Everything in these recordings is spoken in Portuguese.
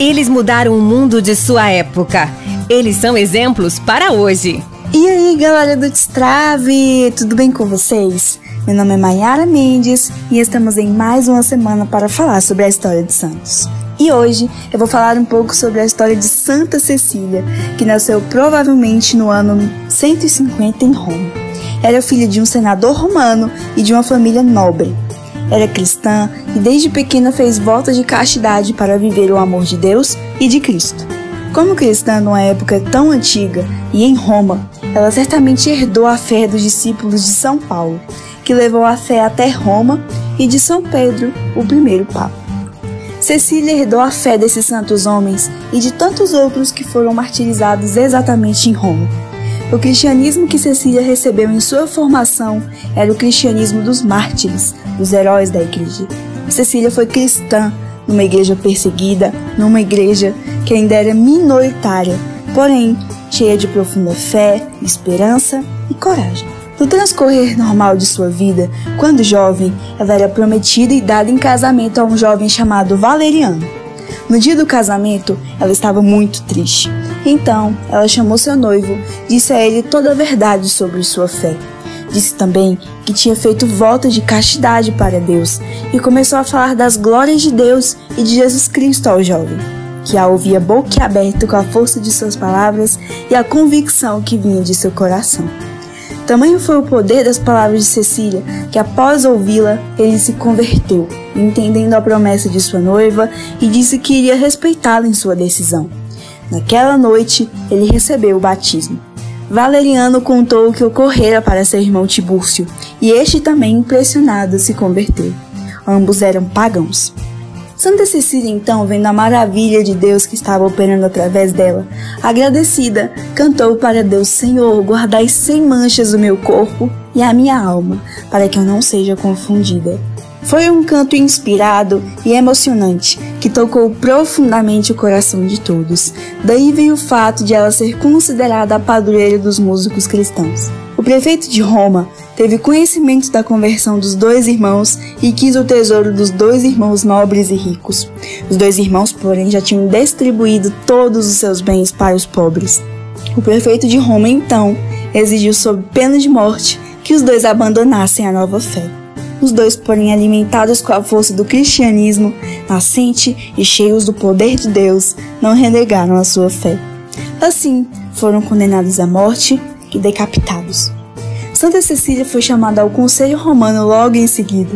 Eles mudaram o mundo de sua época. Eles são exemplos para hoje. E aí, galera do Destrave, tudo bem com vocês? Meu nome é Mayara Mendes e estamos em mais uma semana para falar sobre a história de Santos. E hoje eu vou falar um pouco sobre a história de Santa Cecília, que nasceu provavelmente no ano 150 em Roma. Era filha de um senador romano e de uma família nobre. Era cristã e desde pequena fez votos de castidade para viver o amor de Deus e de Cristo. Como cristã numa época tão antiga e em Roma, ela certamente herdou a fé dos discípulos de São Paulo, que levou a fé até Roma, e de São Pedro, o primeiro Papa. Cecília herdou a fé desses santos homens e de tantos outros que foram martirizados exatamente em Roma. O cristianismo que Cecília recebeu em sua formação era o cristianismo dos mártires, dos heróis da igreja. Cecília foi cristã numa igreja perseguida, numa igreja que ainda era minoritária, porém cheia de profunda fé, esperança e coragem. No transcorrer normal de sua vida, quando jovem, ela era prometida e dada em casamento a um jovem chamado Valeriano. No dia do casamento, ela estava muito triste. Então, ela chamou seu noivo, disse a ele toda a verdade sobre sua fé. Disse também que tinha feito voto de castidade para Deus e começou a falar das glórias de Deus e de Jesus Cristo ao jovem que a ouvia boquiaberto com a força de suas palavras e a convicção que vinha de seu coração. Tamanho foi o poder das palavras de Cecília que, após ouvi-la, ele se converteu, entendendo a promessa de sua noiva e disse que iria respeitá-la em sua decisão. Naquela noite, ele recebeu o batismo. Valeriano contou o que ocorrera para seu irmão Tibúrcio, e este também, impressionado, se converteu. Ambos eram pagãos. Santa Cecília, então, vendo a maravilha de Deus que estava operando através dela, agradecida, cantou para Deus: Senhor, guardai sem manchas o meu corpo e a minha alma, para que eu não seja confundida. Foi um canto inspirado e emocionante que tocou profundamente o coração de todos. Daí veio o fato de ela ser considerada a padroeira dos músicos cristãos. O prefeito de Roma teve conhecimento da conversão dos dois irmãos e quis o tesouro dos dois irmãos nobres e ricos. Os dois irmãos, porém, já tinham distribuído todos os seus bens para os pobres. O prefeito de Roma, então, exigiu sob pena de morte que os dois abandonassem a nova fé. Os dois, porém, alimentados com a força do cristianismo nascente e cheios do poder de Deus, não renegaram a sua fé. Assim, foram condenados à morte e decapitados. Santa Cecília foi chamada ao Conselho Romano logo em seguida.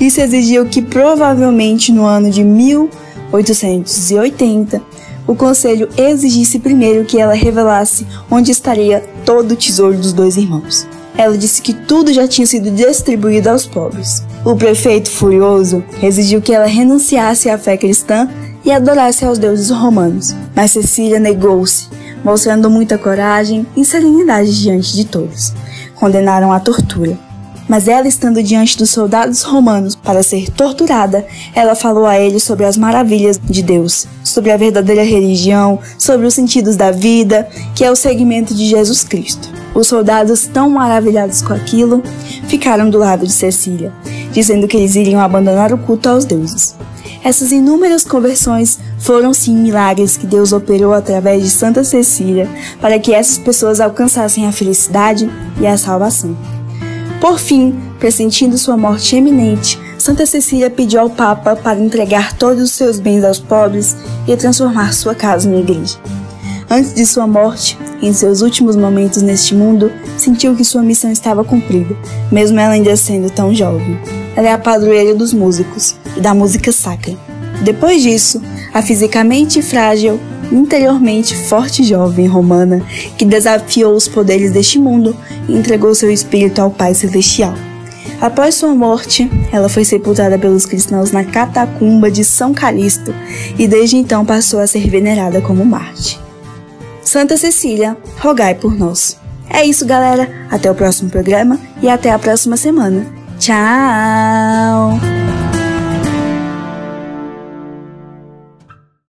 Isso exigiu que, provavelmente no ano de 1880, o Conselho exigisse primeiro que ela revelasse onde estaria todo o tesouro dos dois irmãos. Ela disse que tudo já tinha sido distribuído aos pobres. O prefeito, furioso, exigiu que ela renunciasse à fé cristã e adorasse aos deuses romanos, mas Cecília negou-se, mostrando muita coragem e serenidade diante de todos condenaram à tortura. Mas ela, estando diante dos soldados romanos para ser torturada, ela falou a eles sobre as maravilhas de Deus, sobre a verdadeira religião, sobre os sentidos da vida, que é o segmento de Jesus Cristo. Os soldados, tão maravilhados com aquilo, ficaram do lado de Cecília, dizendo que eles iriam abandonar o culto aos deuses. Essas inúmeras conversões foram sim milagres que Deus operou através de Santa Cecília para que essas pessoas alcançassem a felicidade e a salvação. Por fim, pressentindo sua morte eminente, Santa Cecília pediu ao Papa para entregar todos os seus bens aos pobres e transformar sua casa em igreja. Antes de sua morte, em seus últimos momentos neste mundo, sentiu que sua missão estava cumprida, mesmo ela ainda sendo tão jovem. Ela é a padroeira dos músicos e da música sacra. Depois disso, a fisicamente frágil, interiormente forte jovem romana que desafiou os poderes deste mundo e entregou seu espírito ao Pai Celestial. Após sua morte, ela foi sepultada pelos cristãos na catacumba de São Calixto e desde então passou a ser venerada como Marte. Santa Cecília, rogai por nós. É isso, galera. Até o próximo programa e até a próxima semana. Tchau!